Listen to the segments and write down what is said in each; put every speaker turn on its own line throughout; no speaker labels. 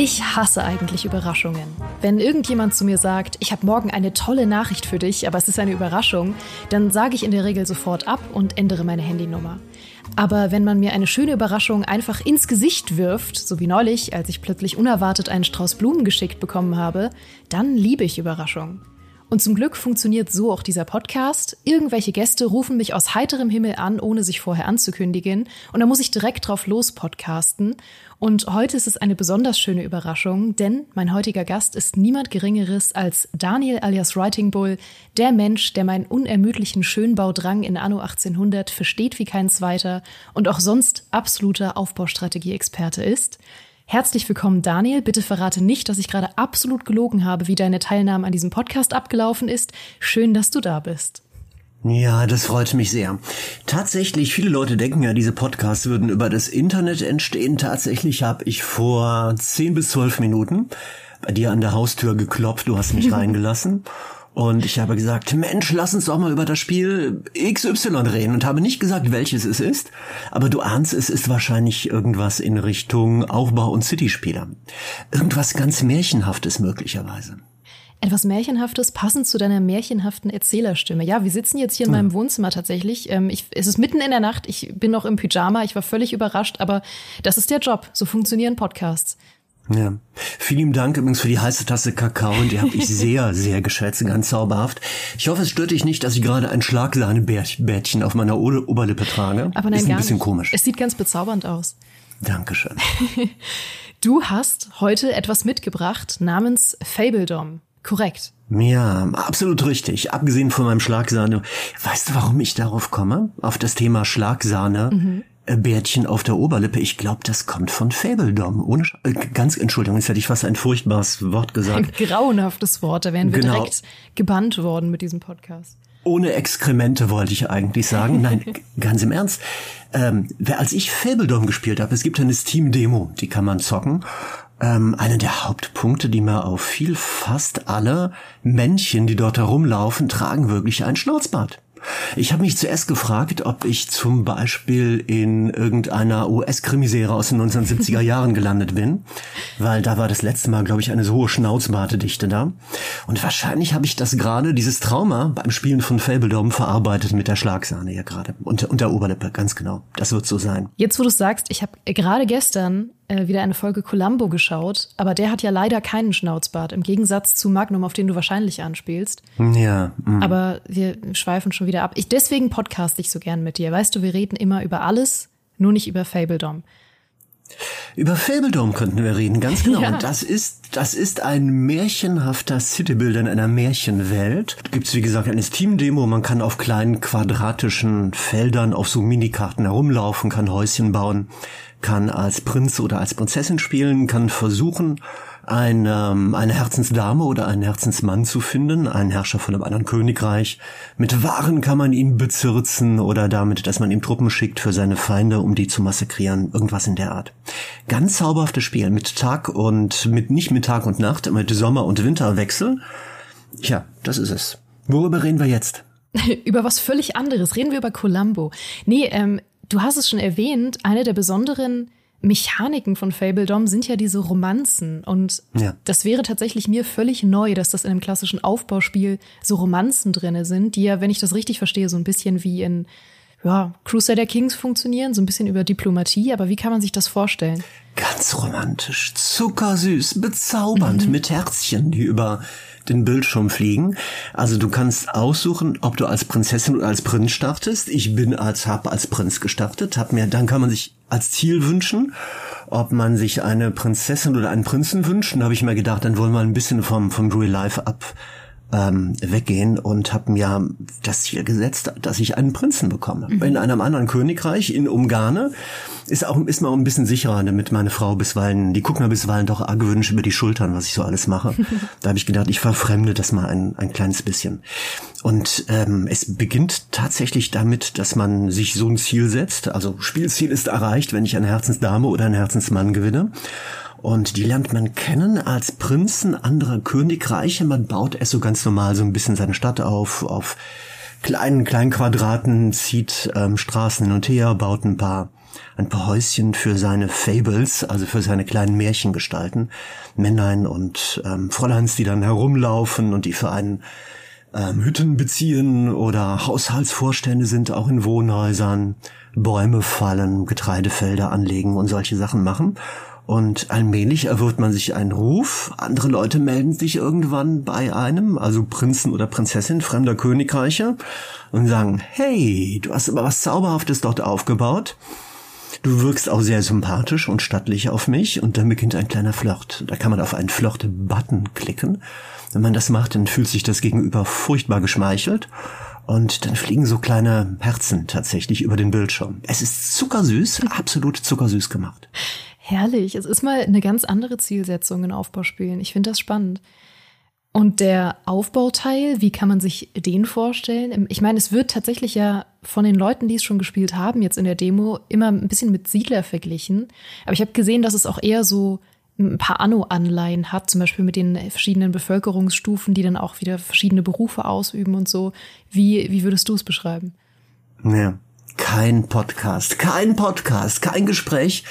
Ich hasse eigentlich Überraschungen. Wenn irgendjemand zu mir sagt, ich habe morgen eine tolle Nachricht für dich, aber es ist eine Überraschung, dann sage ich in der Regel sofort ab und ändere meine Handynummer. Aber wenn man mir eine schöne Überraschung einfach ins Gesicht wirft, so wie neulich, als ich plötzlich unerwartet einen Strauß Blumen geschickt bekommen habe, dann liebe ich Überraschungen. Und zum Glück funktioniert so auch dieser Podcast. Irgendwelche Gäste rufen mich aus heiterem Himmel an, ohne sich vorher anzukündigen. Und da muss ich direkt drauf los podcasten. Und heute ist es eine besonders schöne Überraschung, denn mein heutiger Gast ist niemand Geringeres als Daniel alias Writing Bull, der Mensch, der meinen unermüdlichen Schönbaudrang in Anno 1800 versteht wie kein zweiter und auch sonst absoluter Aufbaustrategie-Experte ist. Herzlich willkommen, Daniel. Bitte verrate nicht, dass ich gerade absolut gelogen habe, wie deine Teilnahme an diesem Podcast abgelaufen ist. Schön, dass du da bist.
Ja, das freut mich sehr. Tatsächlich, viele Leute denken ja, diese Podcasts würden über das Internet entstehen. Tatsächlich habe ich vor zehn bis zwölf Minuten bei dir an der Haustür geklopft, du hast mich reingelassen. Und ich habe gesagt, Mensch, lass uns doch mal über das Spiel XY reden und habe nicht gesagt, welches es ist, aber du ahnst, es ist wahrscheinlich irgendwas in Richtung Aufbau- und City-Spieler. Irgendwas ganz Märchenhaftes möglicherweise.
Etwas Märchenhaftes, passend zu deiner märchenhaften Erzählerstimme. Ja, wir sitzen jetzt hier in meinem Wohnzimmer tatsächlich. Ähm, ich, es ist mitten in der Nacht, ich bin noch im Pyjama, ich war völlig überrascht, aber das ist der Job. So funktionieren Podcasts.
Ja. Vielen Dank übrigens für die heiße Tasse Kakao und die habe ich sehr, sehr geschätzt, ganz zauberhaft. Ich hoffe, es stört dich nicht, dass ich gerade ein Schlagsahnebärtchen auf meiner Oberlippe trage.
Aber nein,
Ist ein
gar
bisschen
nicht.
komisch.
Es sieht ganz bezaubernd aus.
Dankeschön.
Du hast heute etwas mitgebracht namens Fabledom. Korrekt.
Ja, absolut richtig. Abgesehen von meinem Schlagsahne. Weißt du, warum ich darauf komme? Auf das Thema Schlagsahne.
Mhm.
Äh, Bärtchen auf der Oberlippe. Ich glaube, das kommt von Fabledom. Ohne Sch äh, ganz Entschuldigung, jetzt hätte ich fast ein furchtbares Wort
Ein
gesagt.
grauenhaftes Wort. Da wären wir
Genau.
direkt gebannt worden mit diesem Podcast.
Ohne Exkremente wollte ich eigentlich sagen. Nein, ganz im Ernst. Ähm, als ich Fabledom gespielt habe, es gibt eine Steam-Demo, die kann man zocken. Ähm, einer der Hauptpunkte, die mir auffiel, fast alle Männchen, die dort herumlaufen, tragen wirklich ein Schnauzbart. Ich habe mich zuerst gefragt, ob ich zum Beispiel in irgendeiner US-Krimiserie aus den 1970er Jahren gelandet bin, weil da war das letzte Mal, glaube ich, eine so hohe Schnauzbartedichte da. Und wahrscheinlich habe ich das gerade, dieses Trauma beim Spielen von Fabledom verarbeitet mit der Schlagsahne ja gerade. Und der Oberlippe, ganz genau. Das wird so sein.
Jetzt, wo du sagst, ich habe gerade gestern wieder eine Folge Columbo geschaut, aber der hat ja leider keinen Schnauzbart, im Gegensatz zu Magnum, auf den du wahrscheinlich anspielst.
Ja, mm.
Aber wir schweifen schon wieder ab. Ich, deswegen podcast ich so gern mit dir. Weißt du, wir reden immer über alles, nur nicht über Fabledom.
Über Fabledom könnten wir reden, ganz genau.
Ja.
Und das ist, das ist ein märchenhafter Citybuilder in einer Märchenwelt. Gibt's wie gesagt eine Steam-Demo. Man kann auf kleinen quadratischen Feldern auf so Minikarten herumlaufen, kann Häuschen bauen, kann als Prinz oder als Prinzessin spielen, kann versuchen, eine, eine Herzensdame oder einen Herzensmann zu finden, einen Herrscher von einem anderen Königreich. Mit Waren kann man ihn bezirzen oder damit, dass man ihm Truppen schickt für seine Feinde, um die zu massakrieren, irgendwas in der Art. Ganz zauberhaftes Spiel mit Tag und mit nicht mit Tag und Nacht, mit Sommer- und Winterwechsel. Tja, das ist es. Worüber reden wir jetzt?
über was völlig anderes. Reden wir über Columbo. Nee, ähm, du hast es schon erwähnt, eine der besonderen Mechaniken von Fabledom sind ja diese Romanzen. Und
Ja.
das wäre tatsächlich mir völlig neu, dass das in einem klassischen Aufbauspiel so Romanzen drinne sind, die ja, wenn ich das richtig verstehe, so ein bisschen wie in ja, Crusader Kings funktionieren, so ein bisschen über Diplomatie. Aber wie kann man sich das vorstellen?
Ganz romantisch, zuckersüß, bezaubernd, mit Herzchen, die über den Bildschirm fliegen. Also du kannst aussuchen, ob du als Prinzessin oder als Prinz startest. Ich bin als hab als Prinz gestartet, hab mir dann kann man sich als Ziel wünschen, ob man sich eine Prinzessin oder einen Prinzen wünscht. Da habe ich mir gedacht, dann wollen wir ein bisschen vom vom Real Life ab ähm, weggehen und habe mir das Ziel gesetzt, dass ich einen Prinzen bekomme. In einem anderen Königreich, in Umgarne, ist auch ist man auch ein bisschen sicherer, damit meine Frau bisweilen, die guckt mir bisweilen doch argwöhnisch über die Schultern, was ich so alles mache. da habe ich gedacht, ich verfremde das mal ein, ein kleines bisschen. Und ähm, es beginnt tatsächlich damit, dass man sich so ein Ziel setzt. Also Spielziel ist erreicht, wenn ich eine Herzensdame oder einen Herzensmann gewinne. Und die lernt man kennen als Prinzen anderer Königreiche. Man baut es so ganz normal so ein bisschen seine Stadt auf, auf kleinen, kleinen Quadraten, zieht ähm, Straßen hin und her, baut ein paar ein paar Häuschen für seine Fables, also für seine kleinen Märchen gestalten. Männlein und ähm, Fräuleins, die dann herumlaufen und die für einen ähm, Hütten beziehen oder Haushaltsvorstände sind auch in Wohnhäusern, Bäume fallen, Getreidefelder anlegen und solche Sachen machen. Und allmählich erwirbt man sich einen Ruf. Andere Leute melden sich irgendwann bei einem, also Prinzen oder Prinzessin fremder Königreiche, und sagen, hey, du hast aber was Zauberhaftes dort aufgebaut. Du wirkst auch sehr sympathisch und stattlich auf mich und dann beginnt ein kleiner Flirt. Da kann man auf einen Flirt-Button klicken. Wenn man das macht, dann fühlt sich das Gegenüber furchtbar geschmeichelt und dann fliegen so kleine Herzen tatsächlich über den Bildschirm. Es ist zuckersüß, absolut zuckersüß gemacht.
Herrlich. Es ist mal eine ganz andere Zielsetzung in Aufbauspielen. Ich finde das spannend. Und der Aufbauteil, wie kann man sich den vorstellen? Ich meine, es wird tatsächlich ja von den Leuten, die es schon gespielt haben, jetzt in der Demo, immer ein bisschen mit Siedler verglichen. Aber ich habe gesehen, dass es auch eher so ein paar Anno-Anleihen hat, zum Beispiel mit den verschiedenen Bevölkerungsstufen, die dann auch wieder verschiedene Berufe ausüben und so. Wie, wie würdest du es beschreiben?
Ja, kein Podcast, kein Podcast, kein Gespräch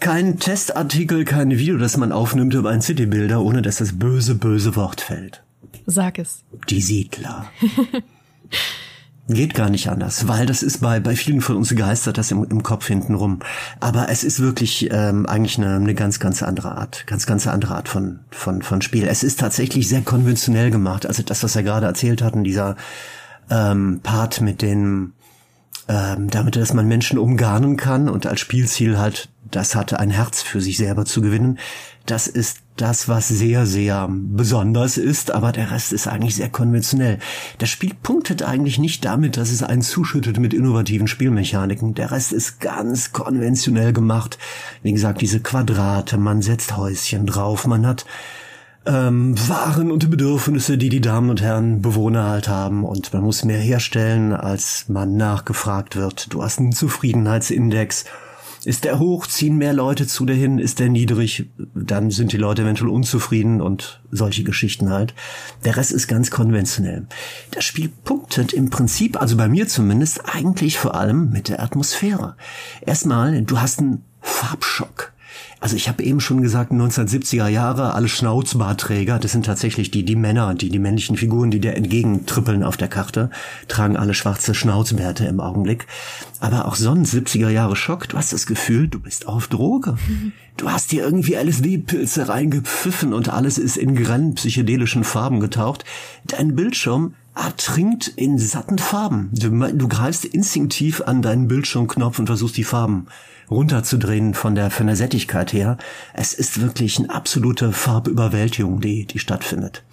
kein Testartikel, kein Video, das man aufnimmt über ein Citybilder, ohne dass das böse, böse Wort fällt.
Sag es.
Die Siedler. Geht gar nicht anders, weil das ist bei, bei vielen von uns geistert das im, im Kopf hinten rum. Aber es ist wirklich ähm, eigentlich eine, eine ganz, ganz andere Art, ganz, ganz andere Art von, von, von Spiel. Es ist tatsächlich sehr konventionell gemacht. Also das, was er gerade erzählt hatten, dieser ähm, Part mit den ähm, damit, dass man Menschen umgarnen kann und als Spielziel halt das hatte, ein Herz für sich selber zu gewinnen. Das ist das, was sehr, sehr besonders ist, aber der Rest ist eigentlich sehr konventionell. Das Spiel punktet eigentlich nicht damit, dass es einen zuschüttet mit innovativen Spielmechaniken. Der Rest ist ganz konventionell gemacht. Wie gesagt, diese Quadrate, man setzt Häuschen drauf, man hat ähm, Waren und Bedürfnisse, die die Damen und Herren Bewohner halt haben und man muss mehr herstellen, als man nachgefragt wird. Du hast einen Zufriedenheitsindex. Ist der hoch, ziehen mehr Leute zu dir hin, ist der niedrig, dann sind die Leute eventuell unzufrieden und solche Geschichten halt. Der Rest ist ganz konventionell. Das Spiel punktet im Prinzip, also bei mir zumindest, eigentlich vor allem mit der Atmosphäre. Erstmal, du hast einen Farbschock. Also ich habe eben schon gesagt, 1970er Jahre, alle Schnauzbarträger, das sind tatsächlich die, die Männer, die, die männlichen Figuren, die dir entgegentrippeln auf der Karte, tragen alle schwarze Schnauzbärte im Augenblick. Aber auch sonst 70er Jahre Schock, du hast das Gefühl, du bist auf Droge. Du hast dir irgendwie LSD-Pilze reingepfiffen und alles ist in grellen psychedelischen Farben getaucht. Dein Bildschirm ertrinkt in satten Farben. Du, du greifst instinktiv an deinen Bildschirmknopf und versuchst die Farben runterzudrehen von der, von der Sättigkeit her. Es ist wirklich eine absolute Farbüberwältigung, die, die stattfindet.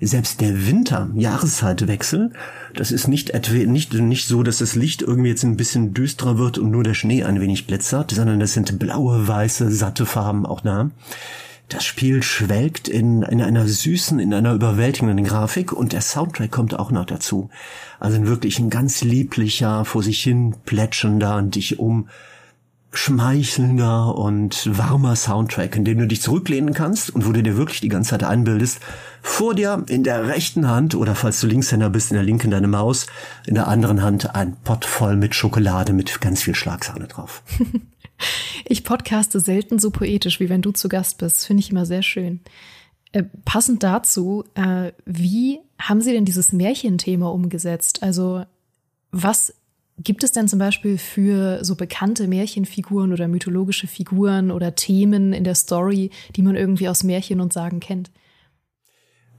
Selbst der Winter, Jahreszeitwechsel, das ist nicht nicht, nicht so, dass das Licht irgendwie jetzt ein bisschen düsterer wird und nur der Schnee ein wenig glitzert, sondern das sind blaue, weiße, satte Farben auch da. Das Spiel schwelgt in, in einer süßen, in einer überwältigenden Grafik und der Soundtrack kommt auch noch dazu. Also wirklich ein ganz lieblicher, vor sich hin plätschender und dich um schmeichelnder und warmer Soundtrack, in dem du dich zurücklehnen kannst und wo du dir wirklich die ganze Zeit einbildest, vor dir in der rechten Hand oder falls du Linkshänder bist, in der linken deine Maus, in der anderen Hand ein Pott voll mit Schokolade mit ganz viel Schlagsahne drauf.
ich podcaste selten so poetisch, wie wenn du zu Gast bist. Finde ich immer sehr schön. Äh, passend dazu, äh, wie haben Sie denn dieses Märchenthema umgesetzt? Also was Gibt es denn zum Beispiel für so bekannte Märchenfiguren oder mythologische Figuren oder Themen in der Story, die man irgendwie aus Märchen und Sagen kennt?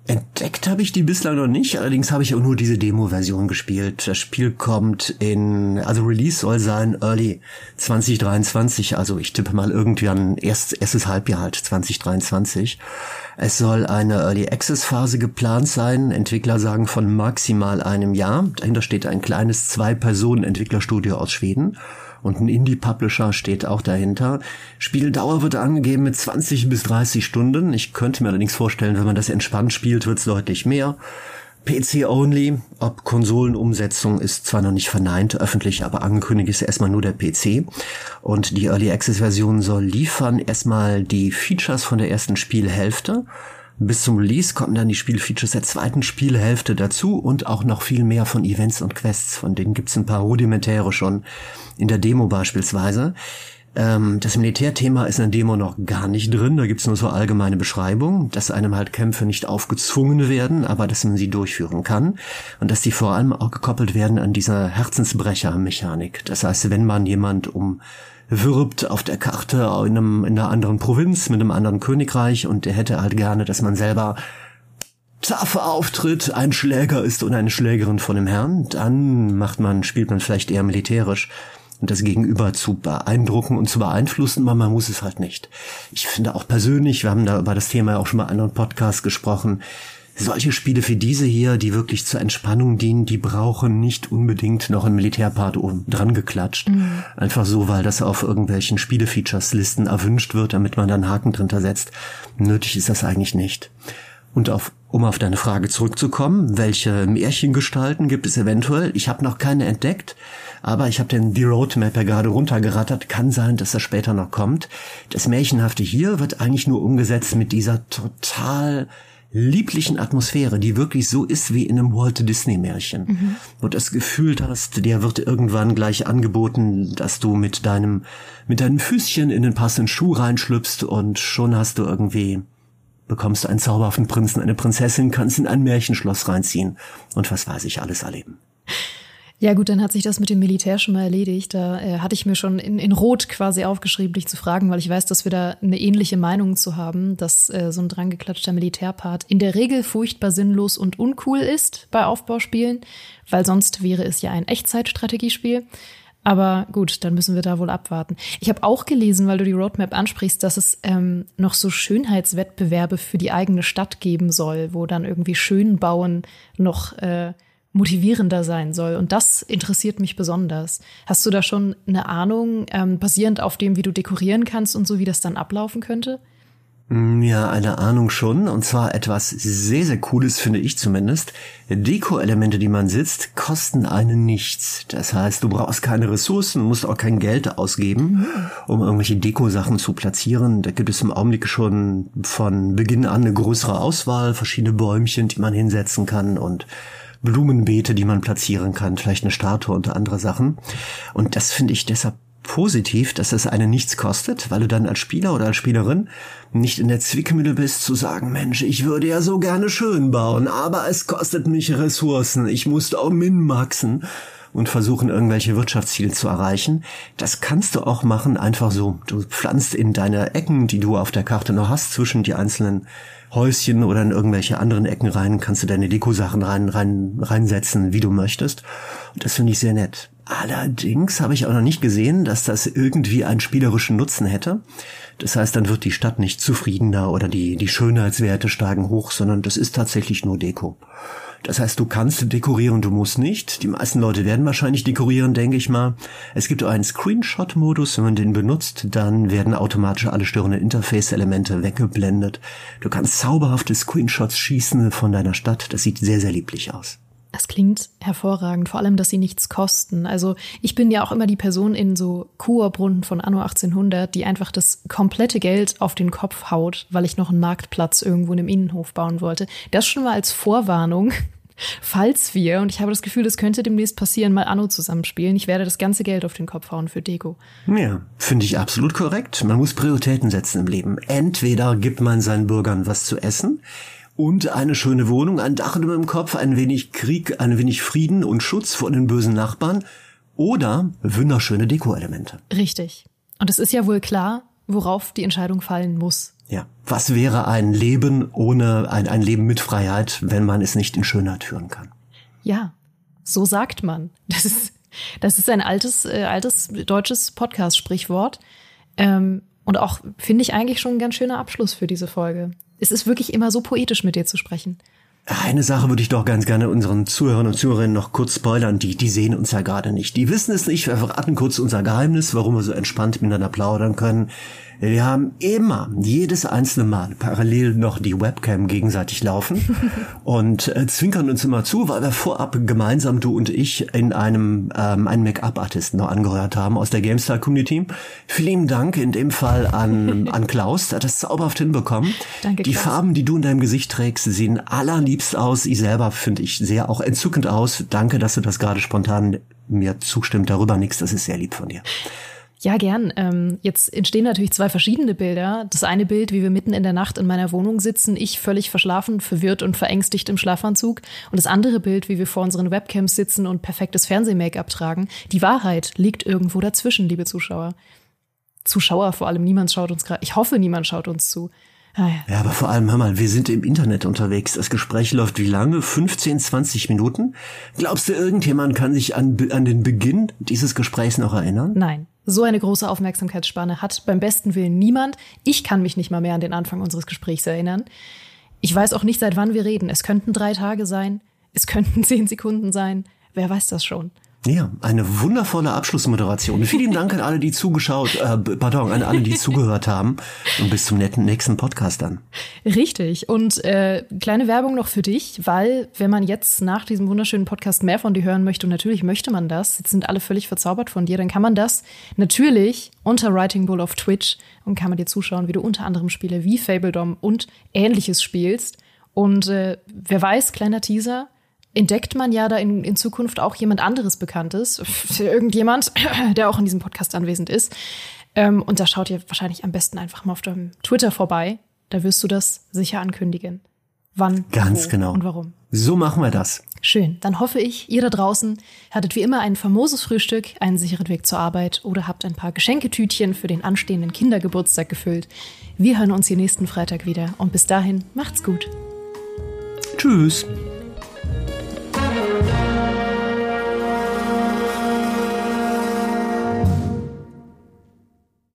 Entdeckt habe ich die bislang noch nicht, allerdings habe ich auch nur diese Demo-Version gespielt. Das Spiel kommt in, also Release soll sein Early 2023, also ich tippe mal irgendwie an erst, erstes Halbjahr halt 2023. Es soll eine Early Access Phase geplant sein. Entwickler sagen von maximal einem Jahr. Dahinter steht ein kleines Zwei-Personen-Entwicklerstudio aus Schweden und ein Indie-Publisher steht auch dahinter. Spieldauer wird angegeben mit 20 bis 30 Stunden. Ich könnte mir allerdings vorstellen, wenn man das entspannt spielt, wird es deutlich mehr. PC-only, ob Konsolenumsetzung ist zwar noch nicht verneint, öffentlich, aber angekündigt ist erstmal nur der PC. Und die Early Access Version soll liefern erstmal die Features von der ersten Spielhälfte Bis zum Release kommen dann die Spielfeatures der zweiten Spielhälfte dazu und auch noch viel mehr von Events und Quests. Von denen gibt's ein paar rudimentäre schon in der Demo beispielsweise. Ähm, das Militärthema ist in der Demo noch gar nicht drin. Da gibt's nur so allgemeine Beschreibungen, dass einem halt Kämpfe nicht aufgezwungen werden, aber dass man sie durchführen kann. Und dass die vor allem auch gekoppelt werden an dieser Herzensbrecher-Mechanik. Das heißt, wenn man jemand um wirbt auf der Karte in, einem, in einer anderen Provinz mit einem anderen Königreich und der hätte halt gerne, dass man selber tougher auftritt, ein Schläger ist und eine Schlägerin von dem Herrn, dann macht man, spielt man vielleicht eher militärisch und das Gegenüber zu beeindrucken und zu beeinflussen, aber man muss es halt nicht. Ich finde auch persönlich, wir haben da über das Thema ja auch schon mal in anderen Podcasts gesprochen, solche Spiele wie diese hier, die wirklich zur Entspannung dienen, die brauchen nicht unbedingt noch ein Militärpart oben dran geklatscht. Mhm. Einfach so, weil das auf irgendwelchen Spielefeatures-Listen erwünscht wird, damit man dann Haken drunter setzt. Nötig ist das eigentlich nicht. Und auf, um auf deine Frage zurückzukommen, welche Märchengestalten gibt es eventuell? Ich habe noch keine entdeckt, aber ich habe den die Roadmap ja gerade runtergerattert. Kann sein, dass das später noch kommt. Das Märchenhafte hier wird eigentlich nur umgesetzt mit dieser total lieblichen Atmosphäre, die wirklich so ist wie in einem Walt Disney Märchen. Mhm. Und das Gefühl hast, der wird irgendwann gleich angeboten, dass du mit deinem, mit deinen Füßchen in den passenden Schuh reinschlüpfst und schon hast du irgendwie, bekommst du einen zauberhaften Prinzen, eine Prinzessin, kannst in ein Märchenschloss reinziehen und was weiß ich alles erleben.
Ja gut, dann hat sich das mit dem Militär schon mal erledigt. Da äh, hatte ich mir schon in, in Rot quasi aufgeschrieben, dich zu fragen, weil ich weiß, dass wir da eine ähnliche Meinung zu haben, dass äh, so ein drangeklatschter Militärpart in der Regel furchtbar sinnlos und uncool ist bei Aufbauspielen, weil sonst wäre es ja ein Echtzeitstrategiespiel. Aber gut, dann müssen wir da wohl abwarten. Ich habe auch gelesen, weil du die Roadmap ansprichst, dass es ähm, noch so Schönheitswettbewerbe für die eigene Stadt geben soll, wo dann irgendwie Schönbauen noch äh, motivierender sein soll. Und das interessiert mich besonders. Hast du da schon eine Ahnung, ähm, basierend auf dem, wie du dekorieren kannst und so, wie das dann ablaufen könnte?
Mm, ja, eine Ahnung schon. Und zwar etwas sehr, sehr Cooles, finde ich zumindest. Deko-Elemente, die man sitzt, kosten einen nichts. Das heißt, du brauchst keine Ressourcen, musst auch kein Geld ausgeben, um irgendwelche Deko-Sachen zu platzieren. Da gibt es im Augenblick schon von Beginn an eine größere Auswahl, verschiedene Bäumchen, die man hinsetzen kann und Blumenbeete, die man platzieren kann, vielleicht eine Statue und andere Sachen. Und das finde ich deshalb positiv, dass es einen nichts kostet, weil du dann als Spieler oder als Spielerin nicht in der Zwickmühle bist zu sagen, Mensch, ich würde ja so gerne schön bauen, aber es kostet mich Ressourcen, ich muss auch minmaxen und versuchen, irgendwelche Wirtschaftsziele zu erreichen. Das kannst du auch machen, einfach so. Du pflanzt in deine Ecken, die du auf der Karte noch hast, zwischen die einzelnen Häuschen oder in irgendwelche anderen Ecken rein, kannst du deine Deko-Sachen rein, rein, reinsetzen, wie du möchtest. Und das finde ich sehr nett. Allerdings habe ich auch noch nicht gesehen, dass das irgendwie einen spielerischen Nutzen hätte. Das heißt, dann wird die Stadt nicht zufriedener oder die, die Schönheitswerte steigen hoch, sondern das ist tatsächlich nur Deko. Das heißt, du kannst dekorieren, du musst nicht. Die meisten Leute werden wahrscheinlich dekorieren, denke ich mal. Es gibt auch einen Screenshot-Modus. Wenn man den benutzt, dann werden automatisch alle störenden Interface-Elemente weggeblendet. Du kannst zauberhafte Screenshots schießen von deiner Stadt. Das sieht sehr, sehr lieblich aus.
Das klingt hervorragend, vor allem, dass sie nichts kosten. Also ich bin ja auch immer die Person in so Kurbrunden von Anno 1800, die einfach das komplette Geld auf den Kopf haut, weil ich noch einen Marktplatz irgendwo in einem Innenhof bauen wollte. Das schon mal als Vorwarnung, falls wir, und ich habe das Gefühl, das könnte demnächst passieren, mal Anno zusammenspielen. Ich werde das ganze Geld auf den Kopf hauen für Deko.
Ja, finde ich absolut korrekt. Man muss Prioritäten setzen im Leben. Entweder gibt man seinen Bürgern was zu essen und eine schöne Wohnung, ein Dach über dem Kopf, ein wenig Krieg, ein wenig Frieden und Schutz vor den bösen Nachbarn oder wunderschöne Deko-Elemente.
Richtig. Und es ist ja wohl klar, worauf die Entscheidung fallen muss.
Ja. Was wäre ein Leben ohne ein, ein Leben mit Freiheit, wenn man es nicht in Schönheit führen kann?
Ja, so sagt man. Das ist, das ist ein altes, äh, altes deutsches Podcast-Sprichwort. Ähm, und auch, finde ich, eigentlich schon ein ganz schöner Abschluss für diese Folge. Es ist wirklich immer so poetisch, mit dir zu sprechen.
Eine Sache würde ich doch ganz gerne unseren Zuhörern und Zuhörerinnen noch kurz spoilern. Die, die sehen uns ja gerade nicht. Die wissen es nicht. Wir verraten kurz unser Geheimnis, warum wir so entspannt miteinander plaudern können. Wir haben immer, jedes einzelne Mal parallel noch die Webcam gegenseitig laufen und äh, zwinkern uns immer zu, weil wir vorab gemeinsam, du und ich, in einem ähm, einen Make-up-Artisten noch angehört haben aus der GameStar-Community. Vielen Dank in dem Fall an, an Klaus, der hat das zauberhaft hinbekommen.
Danke,
die
Klaus.
Farben, die du in deinem Gesicht trägst, sehen allerliebst aus. Ich selber finde ich sehr auch entzückend aus. Danke, dass du das gerade spontan mir zustimmt. Darüber nichts, das ist sehr lieb von dir.
Ja, gern. Ähm, jetzt entstehen natürlich zwei verschiedene Bilder. Das eine Bild, wie wir mitten in der Nacht in meiner Wohnung sitzen, ich völlig verschlafen, verwirrt und verängstigt im Schlafanzug. Und das andere Bild, wie wir vor unseren Webcams sitzen und perfektes Fernseh-Make-up tragen. Die Wahrheit liegt irgendwo dazwischen, liebe Zuschauer. Zuschauer vor allem, niemand schaut uns gerade. Ich hoffe, niemand schaut uns zu.
Ah, ja. ja, aber vor allem, hör mal, wir sind im Internet unterwegs. Das Gespräch läuft wie lange? 15, 20 Minuten? Glaubst du, irgendjemand kann sich an, an den Beginn dieses Gesprächs noch erinnern?
Nein. So eine große Aufmerksamkeitsspanne hat beim besten Willen niemand. Ich kann mich nicht mal mehr an den Anfang unseres Gesprächs erinnern. Ich weiß auch nicht, seit wann wir reden. Es könnten drei Tage sein. Es könnten zehn Sekunden sein. Wer weiß das schon?
Ja, eine wundervolle Abschlussmoderation. Vielen Dank an alle, die zugeschaut, äh, pardon, an alle, die zugehört haben. Und bis zum netten nächsten Podcast dann.
Richtig. Und äh, kleine Werbung noch für dich, weil wenn man jetzt nach diesem wunderschönen Podcast mehr von dir hören möchte, und natürlich möchte man das, jetzt sind alle völlig verzaubert von dir, dann kann man das natürlich unter Writing Bull auf Twitch und kann man dir zuschauen, wie du unter anderem Spiele wie Fabledom und ähnliches spielst. Und äh, wer weiß, kleiner Teaser, entdeckt man ja da in, in Zukunft auch jemand anderes Bekanntes, irgendjemand, der auch in diesem Podcast anwesend ist. Ähm, und da schaut ihr wahrscheinlich am besten einfach mal auf deinem Twitter vorbei. Da wirst du das sicher ankündigen. Wann,
Ganz
wo
genau.
und warum.
So machen wir das.
Schön. Dann hoffe ich, ihr da draußen hattet wie immer ein famoses Frühstück, einen sicheren Weg zur Arbeit oder habt ein paar Geschenketütchen für den anstehenden Kindergeburtstag gefüllt. Wir hören uns hier nächsten Freitag wieder und bis dahin macht's gut.
Tschüss.